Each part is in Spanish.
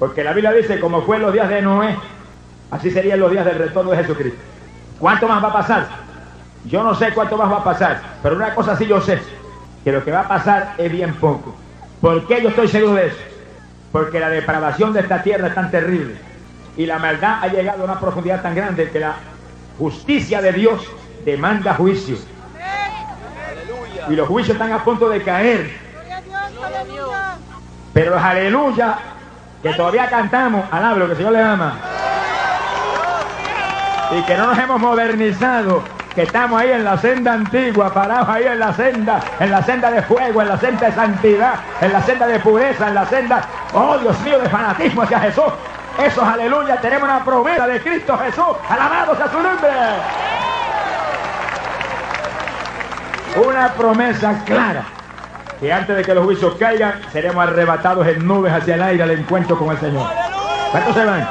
Porque la Biblia dice, como fue en los días de Noé, así serían los días del retorno de Jesucristo. ¿Cuánto más va a pasar? Yo no sé cuánto más va a pasar, pero una cosa sí yo sé, que lo que va a pasar es bien poco. ¿Por qué yo estoy seguro de eso? Porque la depravación de esta tierra es tan terrible y la maldad ha llegado a una profundidad tan grande que la justicia de Dios demanda juicio. Y los juicios están a punto de caer. Pero los aleluya que todavía cantamos, alablo lo que el Señor le ama. Y que no nos hemos modernizado, que estamos ahí en la senda antigua, parados ahí en la senda, en la senda de fuego, en la senda de santidad, en la senda de pureza, en la senda, oh Dios mío, de fanatismo hacia Jesús. Esos aleluya, tenemos una promesa de Cristo Jesús, alabados a su nombre. Una promesa clara que antes de que los juicios caigan, seremos arrebatados en nubes hacia el aire al encuentro con el Señor. ¿Cuántos se van?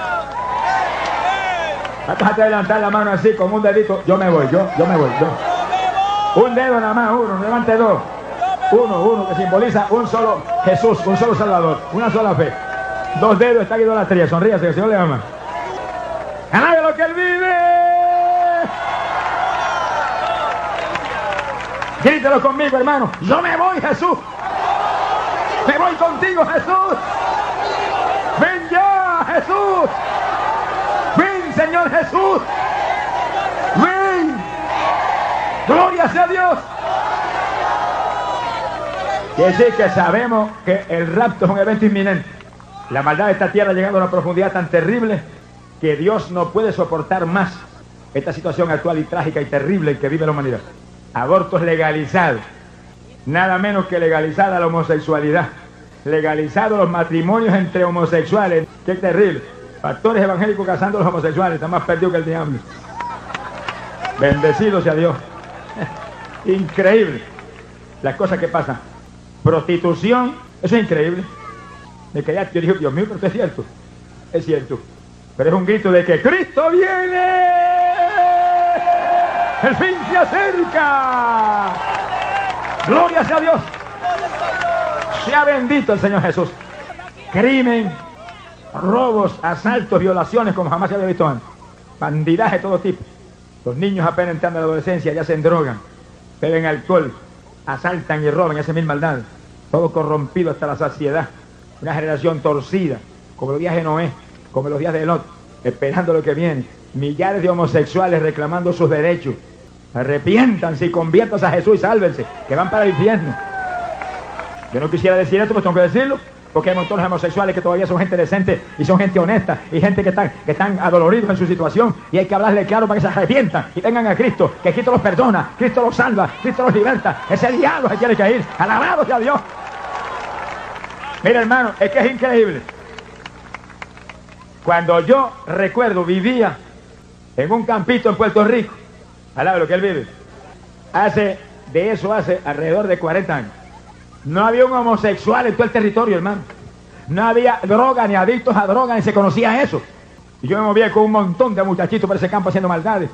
¿Cuántos te levantar la mano así con un dedito? Yo me voy, yo, yo me voy, yo. Un dedo nada más, uno, levante dos. Uno, uno, que simboliza un solo Jesús, un solo Salvador, una sola fe. Dos dedos, está aquí idolatría, sonríase, que el Señor le ama. ¡Alabe lo que Él vive! Grítelo conmigo, hermano. Yo me voy, Jesús. Me voy contigo, Jesús. Ven ya, Jesús. Ven, Señor Jesús. Ven. Gloria sea Dios. Quiere decir que sabemos que el rapto es un evento inminente. La maldad de esta tierra ha llegado a una profundidad tan terrible que Dios no puede soportar más esta situación actual y trágica y terrible en que vive la humanidad abortos legalizados, nada menos que legalizada la homosexualidad, legalizados los matrimonios entre homosexuales, qué terrible, pastores evangélicos casando a los homosexuales, están más perdidos que el diablo. Bendecido sea Dios. Increíble las cosas que pasan. Prostitución, eso es increíble. Me quedé, yo dije, Dios mío, pero es cierto. Es cierto. Pero es un grito de que Cristo viene. El fin se acerca. Gloria sea Dios. Sea bendito el Señor Jesús. Crimen, robos, asaltos, violaciones como jamás se había visto antes. Bandidaje de todo tipo. Los niños apenas entrando a la adolescencia ya se drogan, beben alcohol, asaltan y roban y hacen mil maldades. Todo corrompido hasta la saciedad. Una generación torcida, como los días de Noé, como los días de Lot, esperando lo que viene. Millares de homosexuales reclamando sus derechos Arrepiéntanse y conviértanse a Jesús y sálvense, que van para el infierno. Yo no quisiera decir esto, pues tengo que decirlo, porque hay montones homosexuales que todavía son gente decente y son gente honesta y gente que están, que están adoloridos en su situación y hay que hablarle claro para que se arrepientan y vengan a Cristo, que Cristo los perdona, Cristo los salva, Cristo los liberta. Ese diablo se tiene que ir. Alabado sea Dios. Mira hermano, es que es increíble. Cuando yo recuerdo, vivía en un campito en Puerto Rico, Alaba lo que él vive. Hace, de eso hace alrededor de 40 años. No había un homosexual en todo el territorio, hermano. No había droga, ni adictos a droga, ni se conocía eso. Y yo me movía con un montón de muchachitos por ese campo haciendo maldades.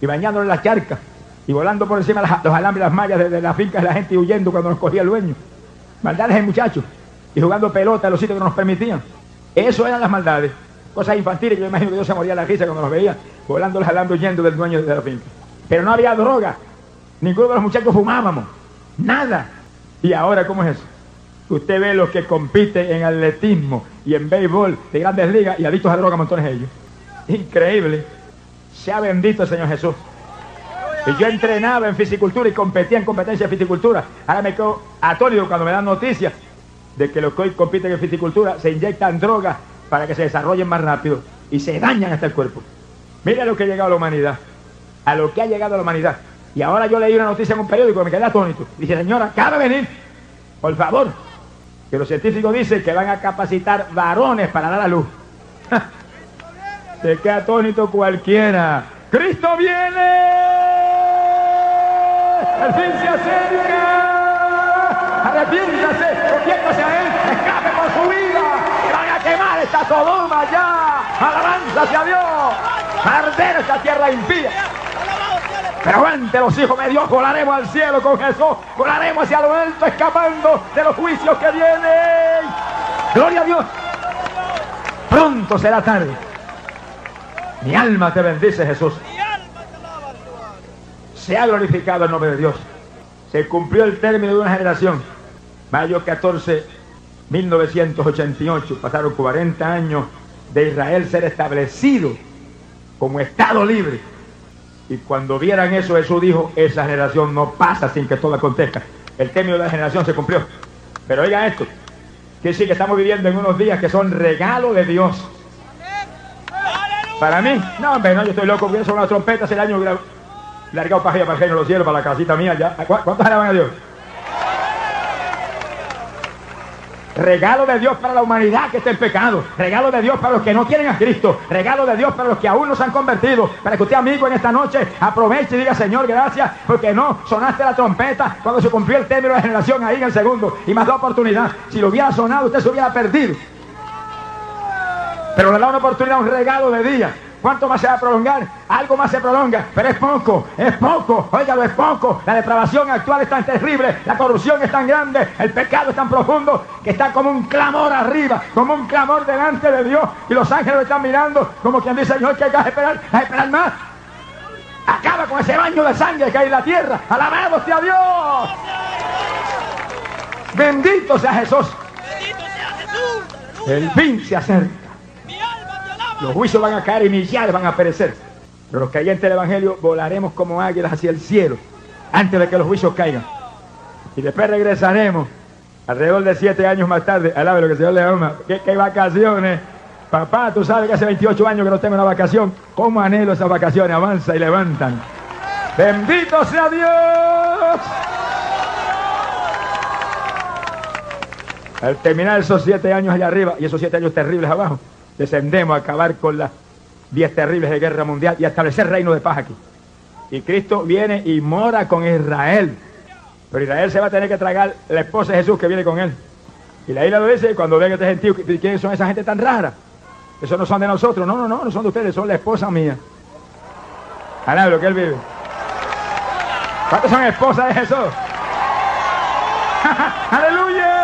Y bañándolos en las charcas. Y volando por encima de los alambres las mallas de, la finca de la gente y huyendo cuando nos cogía el dueño. Maldades de muchachos. Y jugando pelota en los sitios que nos permitían. Eso eran las maldades. Cosas infantiles. Yo imagino que Dios se moría la risa cuando los veía. Volando los alambres huyendo del dueño de la finca. Pero no había droga. Ninguno de los muchachos fumábamos. Nada. ¿Y ahora cómo es eso? Usted ve los que compiten en atletismo y en béisbol de grandes ligas y adictos a droga, montones de ellos. Increíble. Sea bendito el Señor Jesús. Y yo entrenaba en fisicultura y competía en competencia de fisicultura. Ahora me quedo atónito cuando me dan noticias de que los que hoy compiten en fisicultura se inyectan drogas para que se desarrollen más rápido y se dañan hasta el cuerpo. Mira lo que ha llegado a la humanidad a lo que ha llegado la humanidad. Y ahora yo leí una noticia en un periódico y me quedé atónito. Dice, señora, acaba venir, por favor, que los científicos dicen que van a capacitar varones para dar a luz. Se queda atónito cualquiera. ¡Cristo viene! ¡El fin se acerca! ¡Arrepiéntase! ¡Conviértase a él! ¡Escape por su vida! ¡Que van a quemar esta Sodoma ya! ¡Alabanza hacia Dios! ¡Arder esta tierra impía! Pero ante los hijos de Dios, volaremos al cielo con Jesús, volaremos hacia lo alto, escapando de los juicios que vienen. Gloria a Dios. pronto será tarde. Mi alma te bendice, Jesús. Se ha glorificado el nombre de Dios. Se cumplió el término de una generación. Mayo 14, 1988. Pasaron 40 años de Israel ser establecido como Estado libre. Y cuando vieran eso, Jesús dijo, esa generación no pasa sin que todo acontezca. El término de la generación se cumplió. Pero oigan esto, que sí que estamos viviendo en unos días que son regalo de Dios. Para mí, no, hombre, no, yo estoy loco, porque son las trompetas el año largado para allá, para el reino de los cielos, para la casita mía, ya. ¿Cuántos alaban a Dios? Regalo de Dios para la humanidad que está en pecado. Regalo de Dios para los que no quieren a Cristo. Regalo de Dios para los que aún no se han convertido. Para que usted, amigo, en esta noche aproveche y diga, Señor, gracias, porque no sonaste la trompeta cuando se cumplió el término de la generación ahí en el segundo. Y más da oportunidad. Si lo hubiera sonado, usted se hubiera perdido. Pero le da una oportunidad, un regalo de día. ¿Cuánto más se va a prolongar? Algo más se prolonga, pero es poco, es poco, óigalo, es poco. La depravación actual es tan terrible, la corrupción es tan grande, el pecado es tan profundo que está como un clamor arriba, como un clamor delante de Dios. Y los ángeles lo están mirando como quien dice, Señor, que hay que esperar, hay que esperar más. Acaba con ese baño de sangre que hay en la tierra. Alabado sea Dios. Bendito sea Jesús. Bendito sea Jesús. El fin se acerca. Los juicios van a caer y millares van a perecer. Pero los creyentes del Evangelio volaremos como águilas hacia el cielo antes de que los juicios caigan. Y después regresaremos alrededor de siete años más tarde. Alabe lo que el Señor le ama. ¿Qué, qué vacaciones? Papá, tú sabes que hace 28 años que no tengo una vacación. ¿Cómo anhelo esas vacaciones? Avanza y levantan. Bendito sea Dios. Al terminar esos siete años allá arriba y esos siete años terribles abajo, descendemos a acabar con las diez terribles de guerra mundial y a establecer reino de paz aquí. Y Cristo viene y mora con Israel. Pero Israel se va a tener que tragar la esposa de Jesús que viene con él. Y la isla lo dice, cuando ven este gentío, ¿quiénes son esa gente tan rara? Esos no son de nosotros, no, no, no, no son de ustedes, son la esposa mía. Alabe lo que él vive. ¿Cuántos son esposas de Jesús? ¡Aleluya!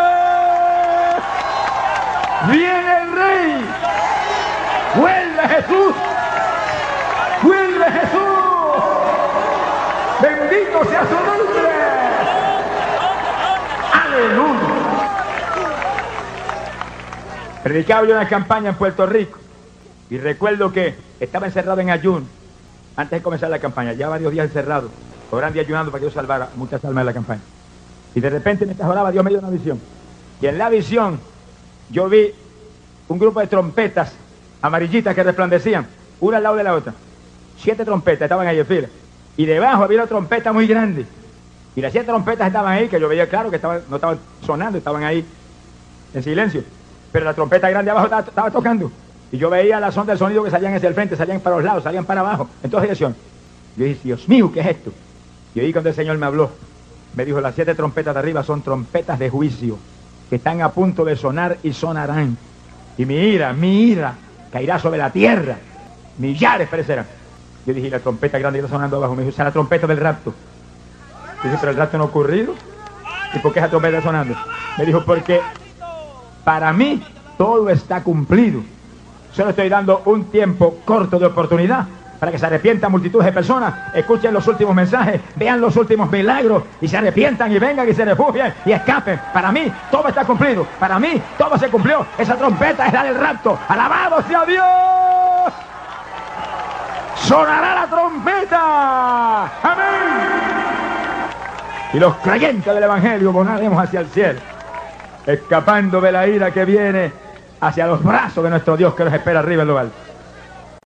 Vuelve Jesús. Vuelve Jesús. Bendito sea su nombre. Aleluya. Predicaba yo una campaña en Puerto Rico y recuerdo que estaba encerrado en ayuno antes de comenzar la campaña, ya varios días encerrado, orando y ayunando para que Dios salvara muchas almas de la campaña. Y de repente mientras oraba Dios me dio una visión. Y en la visión yo vi un grupo de trompetas amarillitas que resplandecían, una al lado de la otra. Siete trompetas estaban ahí en fila. Y debajo había una trompeta muy grande. Y las siete trompetas estaban ahí, que yo veía claro que estaban, no estaban sonando, estaban ahí en silencio. Pero la trompeta grande abajo estaba, tocando. Y yo veía las ondas del sonido que salían hacia el frente, salían para los lados, salían para abajo, en todas direcciones. Yo dije, Dios mío, ¿qué es esto? Y oí cuando el Señor me habló. Me dijo, las siete trompetas de arriba son trompetas de juicio, que están a punto de sonar y sonarán. Y mi ira, mi ira, caerá sobre la tierra. Millares perecerán. Yo dije, "¿Y la trompeta grande está sonando abajo. Me dijo, esa es la trompeta del rapto. Yo pero el rapto no ha ocurrido. ¿Y por qué esa trompeta está sonando? Me dijo, porque para mí todo está cumplido. Solo estoy dando un tiempo corto de oportunidad para que se arrepientan multitudes de personas, escuchen los últimos mensajes, vean los últimos milagros y se arrepientan y vengan y se refugien y escapen. Para mí todo está cumplido. Para mí todo se cumplió. Esa trompeta es la del rapto. Alabado sea Dios. Sonará la trompeta. Amén. Y los creyentes del Evangelio volaremos hacia el cielo, escapando de la ira que viene hacia los brazos de nuestro Dios que nos espera arriba en lo alto.